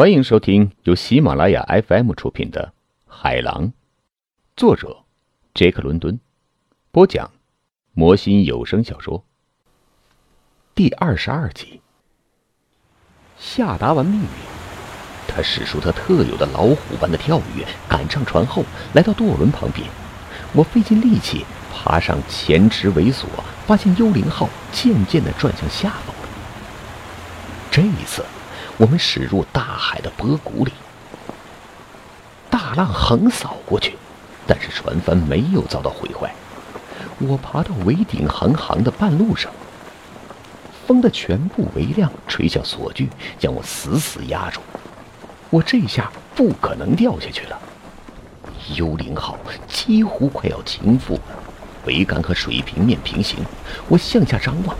欢迎收听由喜马拉雅 FM 出品的《海狼》，作者杰克·伦敦，播讲魔心有声小说第二十二集。下达完命令，他使出他特有的老虎般的跳跃，赶上船后，来到舵轮旁边。我费尽力气爬上前池尾锁，发现幽灵号渐渐的转向下方了。这一次。我们驶入大海的波谷里，大浪横扫过去，但是船帆没有遭到毁坏。我爬到桅顶横行的半路上，风的全部微量吹向锁具，将我死死压住。我这下不可能掉下去了。幽灵号几乎快要倾覆了，桅杆和水平面平行。我向下张望，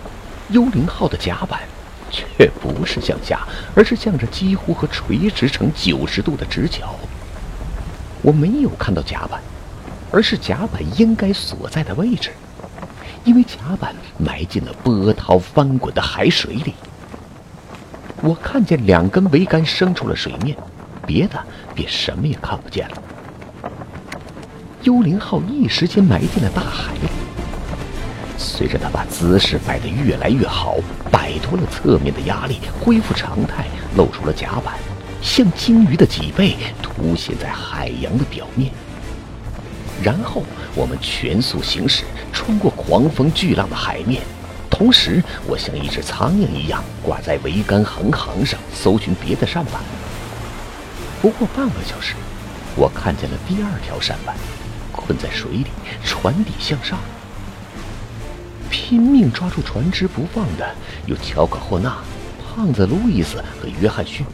幽灵号的甲板。却不是向下，而是向着几乎和垂直成九十度的直角。我没有看到甲板，而是甲板应该所在的位置，因为甲板埋进了波涛翻滚的海水里。我看见两根桅杆升出了水面，别的便什么也看不见了。幽灵号一时间埋进了大海里。随着他把姿势摆得越来越好，摆脱了侧面的压力，恢复常态，露出了甲板，像鲸鱼的脊背凸显在海洋的表面。然后我们全速行驶，穿过狂风巨浪的海面，同时我像一只苍蝇一样挂在桅杆横行上，搜寻别的扇板。不过半个小时，我看见了第二条扇板，困在水里，船底向上。拼命抓住船只不放的有乔克·霍纳、胖子路易斯和约翰逊。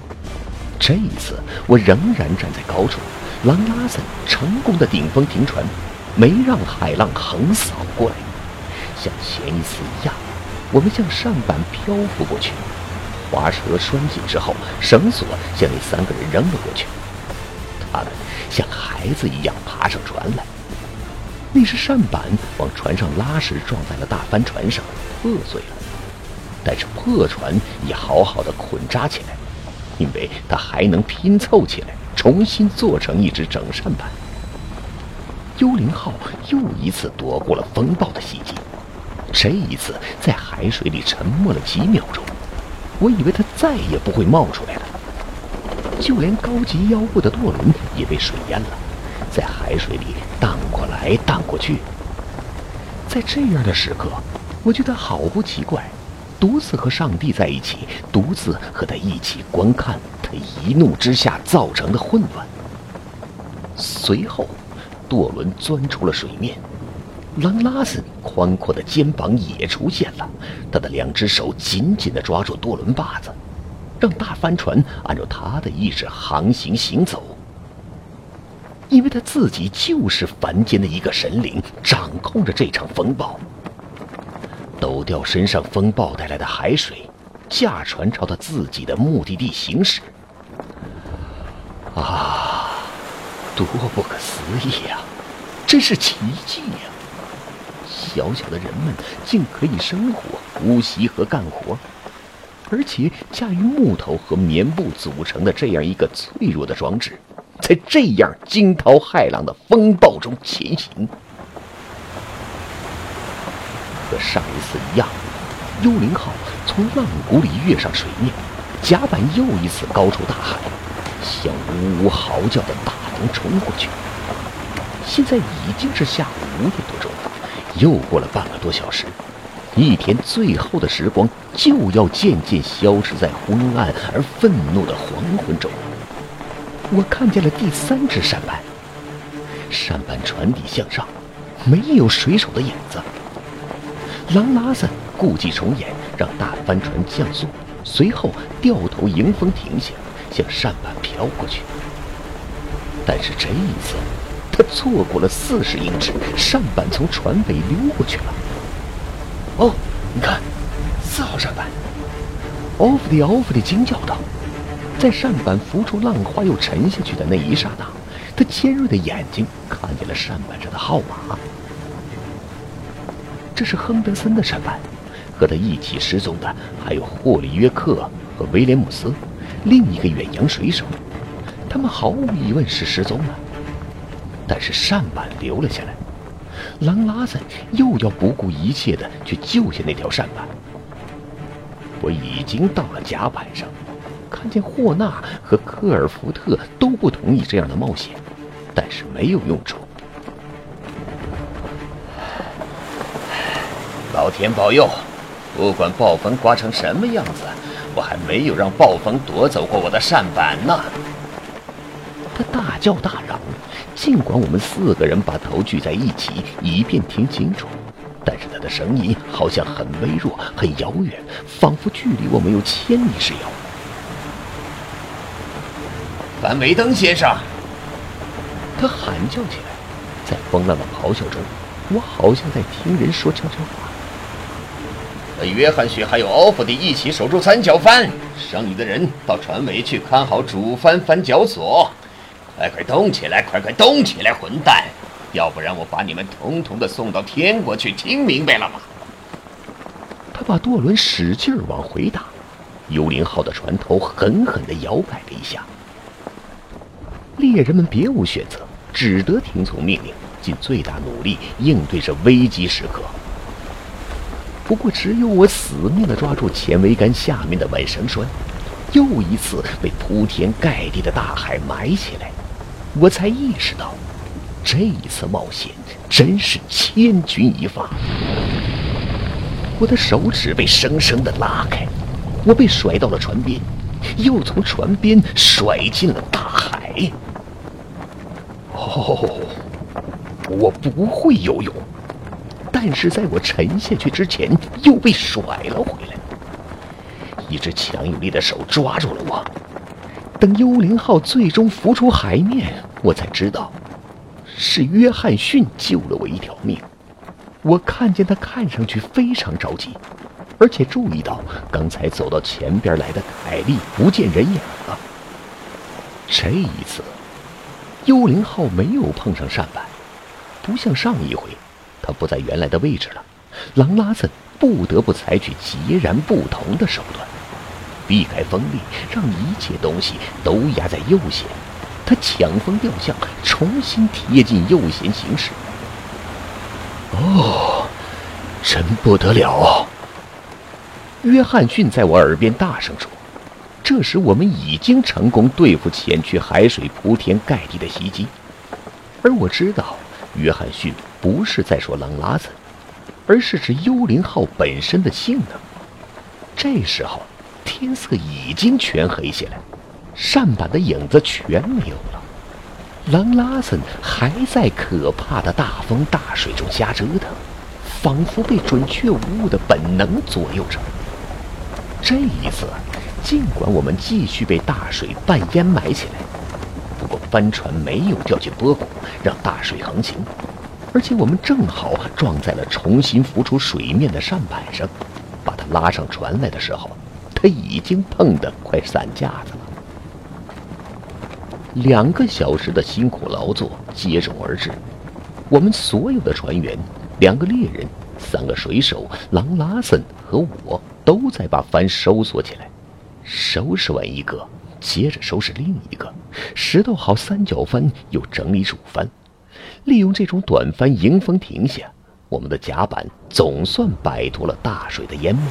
这一次，我仍然站在高处。狼拉森成功的顶风停船，没让海浪横扫过来。像前一次一样，我们向上板漂浮过去。滑车拴紧之后，绳索向那三个人扔了过去。他们像孩子一样爬上船来。那是扇板往船上拉时撞在了大帆船上，破碎了。但是破船也好好的捆扎起来，因为它还能拼凑起来，重新做成一只整扇板。幽灵号又一次躲过了风暴的袭击，这一次在海水里沉没了几秒钟，我以为它再也不会冒出来了。就连高级腰部的舵轮也被水淹了。在海水里荡过来荡过去，在这样的时刻，我觉得好不奇怪，独自和上帝在一起，独自和他一起观看他一怒之下造成的混乱。随后，舵轮钻出了水面，狼拉森宽阔的肩膀也出现了，他的两只手紧紧地抓住舵轮把子，让大帆船按照他的意志航行行走。因为他自己就是凡间的一个神灵，掌控着这场风暴，抖掉身上风暴带来的海水，驾船朝他自己的目的地行驶。啊，多不可思议呀！真是奇迹呀！小小的人们竟可以生活、呼吸和干活，而且驾驭木头和棉布组成的这样一个脆弱的装置。在这样惊涛骇浪的风暴中前行，和上一次一样，幽灵号从浪谷里跃上水面，甲板又一次高出大海，向呜呜嚎叫的大龙冲过去。现在已经是下午五点多钟，又过了半个多小时，一天最后的时光就要渐渐消失在昏暗而愤怒的黄昏中。我看见了第三只扇板，扇板船底向上，没有水手的影子。狼拉森故伎重演，让大帆船降速，随后掉头迎风停下，向扇板飘过去。但是这一次，他错过了四十英尺，扇板从船尾溜过去了。哦，你看，四号扇板！奥弗里奥弗里惊叫道。在扇板浮出浪花又沉下去的那一刹那，他尖锐的眼睛看见了扇板上的号码。这是亨德森的扇板，和他一起失踪的还有霍里约克和威廉姆斯，另一个远洋水手，他们毫无疑问是失踪了。但是扇板留了下来，狼拉森又要不顾一切的去救下那条扇板。我已经到了甲板上，看见霍纳和科尔福特都不同意这样的冒险，但是没有用处。老天保佑！不管暴风刮成什么样子，我还没有让暴风夺走过我的扇板呢。他大叫大嚷，尽管我们四个人把头聚在一起，以便听清楚。但是他的声音好像很微弱、很遥远，仿佛距离我们有千里之遥。范维登先生，他喊叫起来，在风浪的咆哮中，我好像在听人说悄悄话。和约翰逊还有奥弗迪一起守住三角帆，剩余的人到船尾去看好主帆帆脚索。快快动起来，快快动起来，混蛋！要不然我把你们统统的送到天国去，听明白了吗？他把舵轮使劲往回打，幽灵号的船头狠狠地摇摆了一下。猎人们别无选择，只得听从命令，尽最大努力应对这危机时刻。不过，只有我死命地抓住前桅杆下面的稳绳栓，又一次被铺天盖地的大海埋起来，我才意识到。这一次冒险真是千钧一发，我的手指被生生的拉开，我被甩到了船边，又从船边甩进了大海。哦，我不会游泳，但是在我沉下去之前又被甩了回来。一只强有力的手抓住了我。等幽灵号最终浮出海面，我才知道。是约翰逊救了我一条命。我看见他看上去非常着急，而且注意到刚才走到前边来的凯利不见人影了。这一次，幽灵号没有碰上扇板，不像上一回，它不在原来的位置了。狼拉森不得不采取截然不同的手段，避开风力，让一切东西都压在右舷。他抢风调向，重新贴近右舷行驶。哦，真不得了！约翰逊在我耳边大声说：“这时我们已经成功对付前去海水铺天盖地的袭击。”而我知道，约翰逊不是在说狼拉子，而是指幽灵号本身的性能。这时候，天色已经全黑下来。扇板的影子全没有了，狼拉森还在可怕的大风大水中瞎折腾，仿佛被准确无误的本能左右着。这一次，尽管我们继续被大水半淹埋起来，不过帆船没有掉进波谷，让大水横行，而且我们正好撞在了重新浮出水面的扇板上，把它拉上船来的时候，它已经碰得快散架子了。两个小时的辛苦劳作接踵而至，我们所有的船员、两个猎人、三个水手、狼拉森和我都在把帆收缩起来。收拾完一个，接着收拾另一个，拾掇好三角帆，又整理主帆。利用这种短帆迎风停下，我们的甲板总算摆脱了大水的淹没。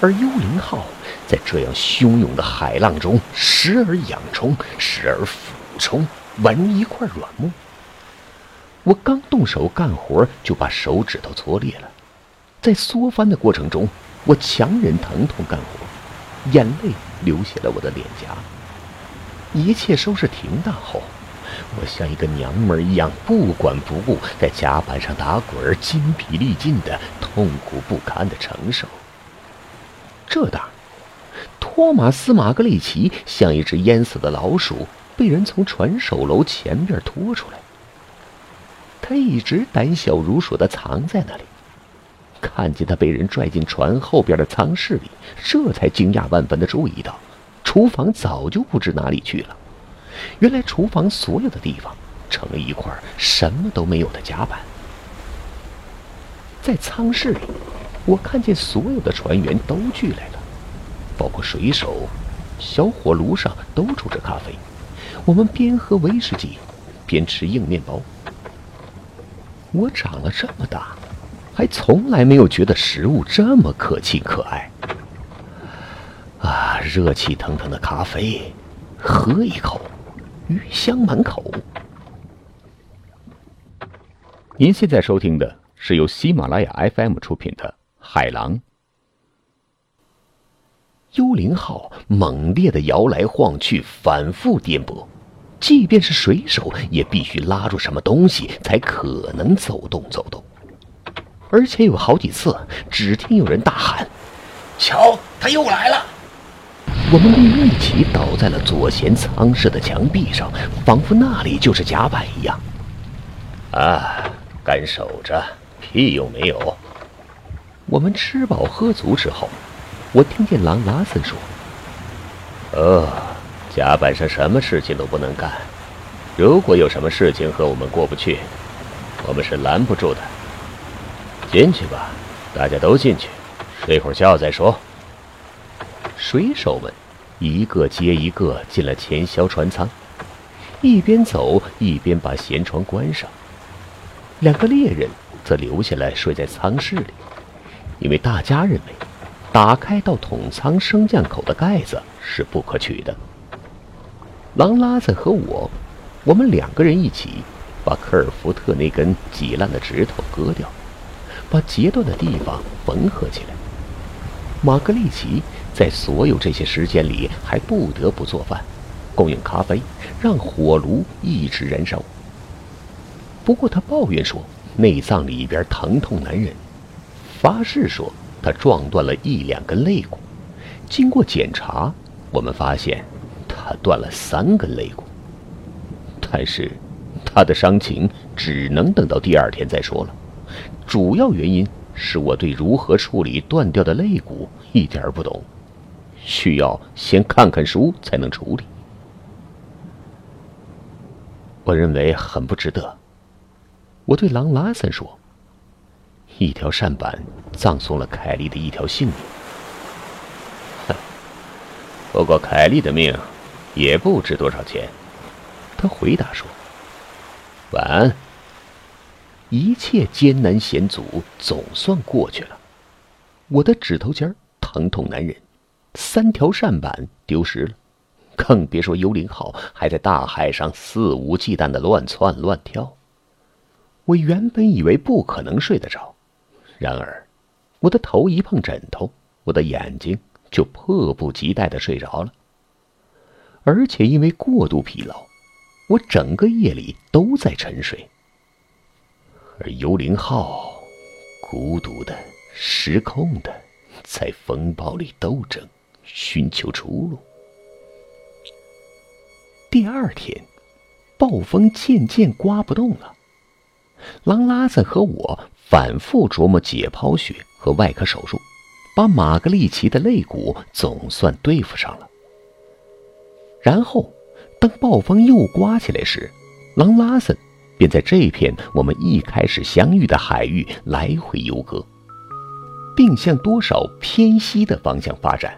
而幽灵号在这样汹涌的海浪中，时而仰冲，时而俯冲，宛如一块软木。我刚动手干活，就把手指头搓裂了。在缩帆的过程中，我强忍疼痛干活，眼泪流下了我的脸颊。一切收拾停当后，我像一个娘们一样，不管不顾，在甲板上打滚，筋疲力尽的，痛苦不堪的承受。这当，托马斯·马格里奇像一只淹死的老鼠，被人从船首楼前边拖出来。他一直胆小如鼠的藏在那里，看见他被人拽进船后边的舱室里，这才惊讶万分的注意到，厨房早就不知哪里去了。原来厨房所有的地方成了一块什么都没有的甲板，在舱室里。我看见所有的船员都聚来了，包括水手、小火炉上都煮着咖啡，我们边喝威士忌，边吃硬面包。我长了这么大，还从来没有觉得食物这么可亲可爱。啊，热气腾腾的咖啡，喝一口，余香满口。您现在收听的是由喜马拉雅 FM 出品的《海狼》。幽灵号猛烈的摇来晃去，反复颠簸，即便是水手也必须拉住什么东西才可能走动走动。而且有好几次，只听有人大喊：“瞧，他又来了！”我们便一起倒在了左舷舱室的墙壁上，仿佛那里就是甲板一样。啊！干守着，屁用没有。我们吃饱喝足之后，我听见狼拉森说：“呃，甲板上什么事情都不能干。如果有什么事情和我们过不去，我们是拦不住的。进去吧，大家都进去，睡会儿觉再说。”水手们一个接一个进了前销船舱，一边走一边把舷窗关上。两个猎人则留下来睡在舱室里，因为大家认为，打开到桶舱升降口的盖子是不可取的。狼拉子和我，我们两个人一起把科尔福特那根挤烂的指头割掉，把截断的地方缝合起来。玛格丽奇在所有这些时间里还不得不做饭，供应咖啡，让火炉一直燃烧。不过他抱怨说，内脏里边疼痛难忍，发誓说他撞断了一两根肋骨。经过检查，我们发现他断了三根肋骨。但是他的伤情只能等到第二天再说了。主要原因是我对如何处理断掉的肋骨一点不懂，需要先看看书才能处理。我认为很不值得。我对狼拉森说：“一条扇板葬送了凯莉的一条性命。”，不过凯莉的命也不值多少钱。”他回答说。“晚安。”一切艰难险阻总算过去了。我的指头尖疼痛难忍，三条扇板丢失了，更别说幽灵号还在大海上肆无忌惮的乱窜乱跳。我原本以为不可能睡得着，然而，我的头一碰枕头，我的眼睛就迫不及待的睡着了。而且因为过度疲劳，我整个夜里都在沉睡。而幽灵号，孤独的、失控的，在风暴里斗争，寻求出路。第二天，暴风渐渐刮不动了。狼拉子和我反复琢磨解剖学和外科手术，把玛格丽奇的肋骨总算对付上了。然后，当暴风又刮起来时，狼拉森便在这片我们一开始相遇的海域来回游弋，并向多少偏西的方向发展。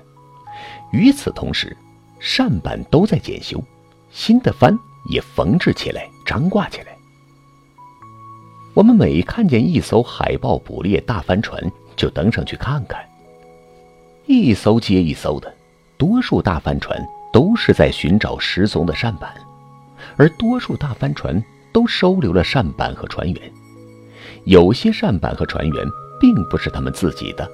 与此同时，扇板都在检修，新的帆也缝制起来、张挂起来。我们每看见一艘海豹捕猎大帆船，就登上去看看。一艘接一艘的，多数大帆船都是在寻找失踪的扇板，而多数大帆船都收留了扇板和船员。有些扇板和船员并不是他们自己的，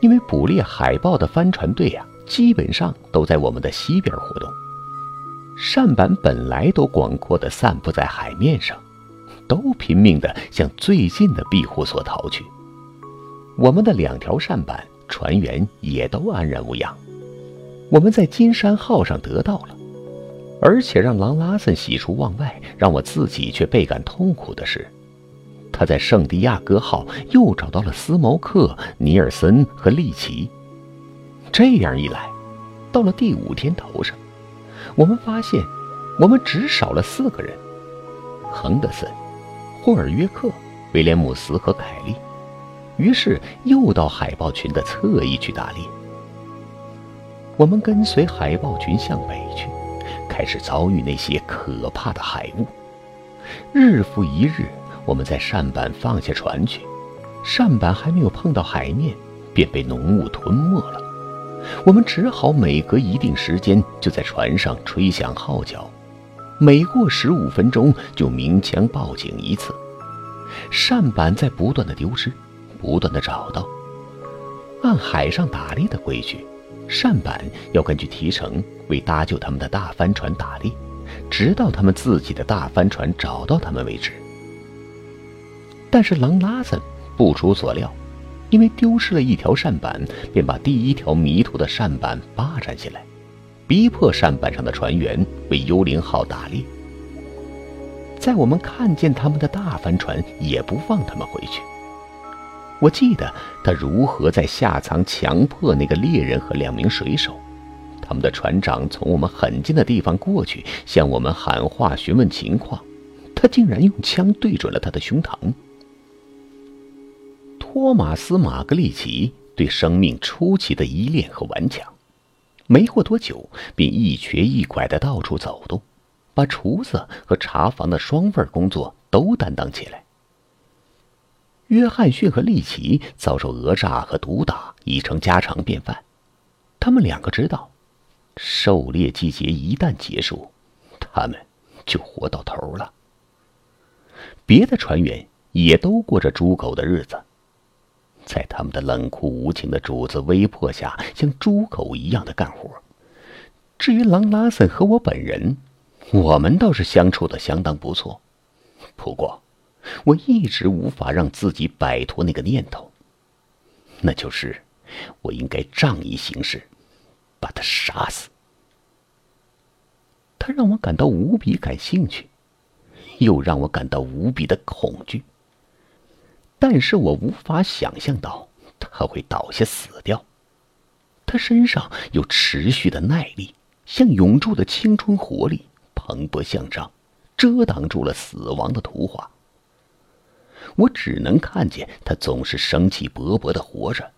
因为捕猎海豹的帆船队啊，基本上都在我们的西边活动。扇板本来都广阔的散布在海面上。都拼命地向最近的庇护所逃去。我们的两条扇板船员也都安然无恙。我们在金山号上得到了，而且让狼拉森喜出望外，让我自己却倍感痛苦的是，他在圣地亚哥号又找到了斯谋克、尼尔森和利奇。这样一来，到了第五天头上，我们发现我们只少了四个人：亨德森。霍尔约克、威廉姆斯和凯利，于是又到海豹群的侧翼去打猎。我们跟随海豹群向北去，开始遭遇那些可怕的海雾。日复一日，我们在扇板放下船去，扇板还没有碰到海面，便被浓雾吞没了。我们只好每隔一定时间就在船上吹响号角，每过十五分钟就鸣枪报警一次。扇板在不断的丢失，不断的找到。按海上打猎的规矩，扇板要根据提成为搭救他们的大帆船打猎，直到他们自己的大帆船找到他们为止。但是狼拉森不出所料。因为丢失了一条扇板，便把第一条迷途的扇板霸占下来，逼迫扇板上的船员为幽灵号打猎。在我们看见他们的大帆船，也不放他们回去。我记得他如何在下舱强迫那个猎人和两名水手。他们的船长从我们很近的地方过去，向我们喊话询问情况，他竟然用枪对准了他的胸膛。托马斯·马格利奇对生命出奇的依恋和顽强，没过多久便一瘸一拐的到处走动，把厨子和茶房的双份工作都担当起来。约翰逊和利奇遭受讹诈和毒打已成家常便饭，他们两个知道，狩猎季节一旦结束，他们就活到头了。别的船员也都过着猪狗的日子。在他们的冷酷无情的主子威迫下，像猪狗一样的干活。至于狼拉森和我本人，我们倒是相处的相当不错。不过，我一直无法让自己摆脱那个念头，那就是我应该仗义行事，把他杀死。他让我感到无比感兴趣，又让我感到无比的恐惧。但是我无法想象到他会倒下死掉。他身上有持续的耐力，像永驻的青春活力，蓬勃向上，遮挡住了死亡的图画。我只能看见他总是生气勃勃的活着，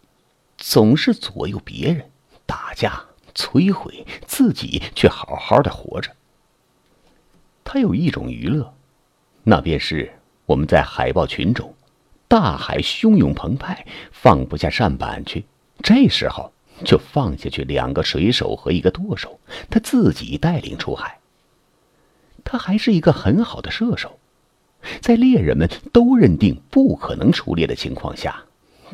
总是左右别人，打架摧毁自己，却好好的活着。他有一种娱乐，那便是我们在海豹群中。大海汹涌澎湃，放不下扇板去。这时候就放下去两个水手和一个舵手，他自己带领出海。他还是一个很好的射手，在猎人们都认定不可能出猎的情况下，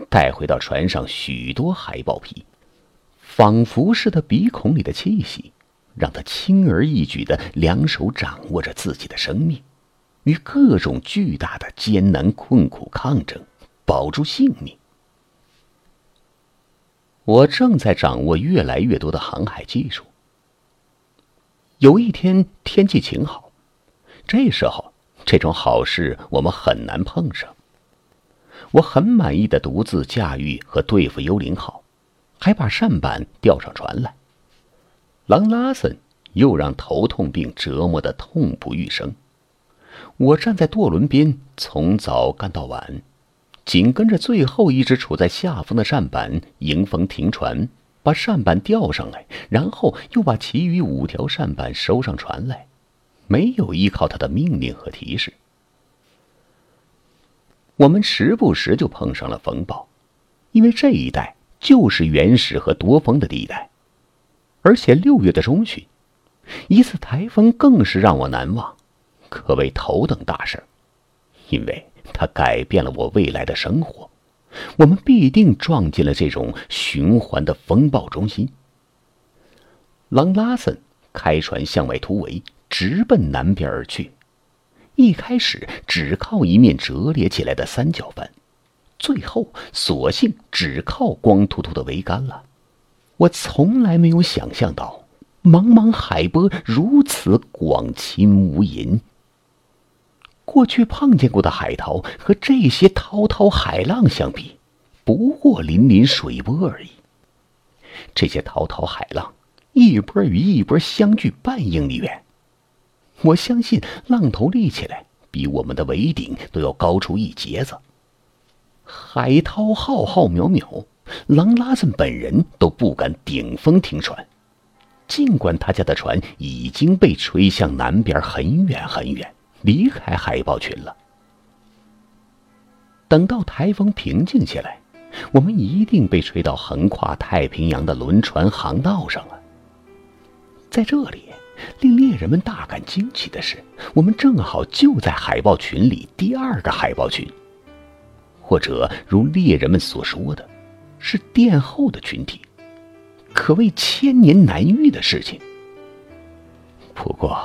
带回到船上许多海豹皮，仿佛是他鼻孔里的气息，让他轻而易举的两手掌握着自己的生命。与各种巨大的艰难困苦抗争，保住性命。我正在掌握越来越多的航海技术。有一天天气晴好，这时候这种好事我们很难碰上。我很满意的独自驾驭和对付幽灵号，还把扇板吊上船来。狼拉森又让头痛病折磨的痛不欲生。我站在舵轮边，从早干到晚，紧跟着最后一只处在下风的扇板迎风停船，把扇板吊上来，然后又把其余五条扇板收上船来，没有依靠他的命令和提示。我们时不时就碰上了风暴，因为这一带就是原始和多风的地带，而且六月的中旬，一次台风更是让我难忘。可谓头等大事，因为它改变了我未来的生活。我们必定撞进了这种循环的风暴中心。狼拉森开船向外突围，直奔南边而去。一开始只靠一面折叠起来的三角帆，最后索性只靠光秃秃的桅杆了。我从来没有想象到，茫茫海波如此广清无垠。过去碰见过的海涛和这些滔滔海浪相比，不过粼粼水波而已。这些滔滔海浪，一波与一波相距半英里远。我相信浪头立起来，比我们的桅顶都要高出一截子。海涛浩浩渺渺，狼拉森本人都不敢顶风停船，尽管他家的船已经被吹向南边很远很远，离开海豹群了。等到台风平静下来，我们一定被吹到横跨太平洋的轮船航道上了。在这里，令猎人们大感惊奇的是，我们正好就在海豹群里第二个海豹群，或者如猎人们所说的，是殿后的群体。可谓千年难遇的事情。不过，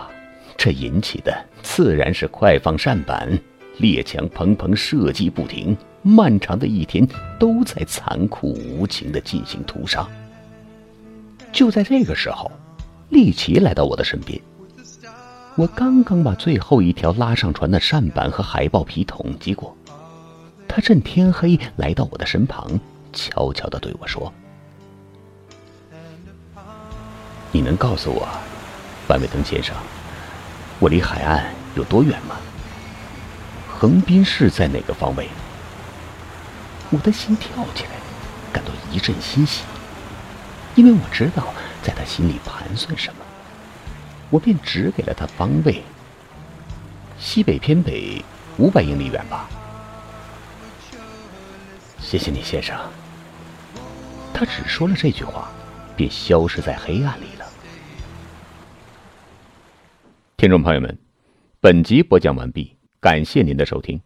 这引起的自然是快放扇板，猎枪砰砰射击不停，漫长的一天都在残酷无情的进行屠杀。就在这个时候，利奇来到我的身边。我刚刚把最后一条拉上船的扇板和海豹皮统计过，他趁天黑来到我的身旁，悄悄地对我说。你能告诉我，范伟登先生，我离海岸有多远吗？横滨市在哪个方位？我的心跳起来，感到一阵欣喜，因为我知道在他心里盘算什么。我便指给了他方位：西北偏北五百英里远吧。谢谢你，先生。他只说了这句话，便消失在黑暗里了。听众朋友们，本集播讲完毕，感谢您的收听。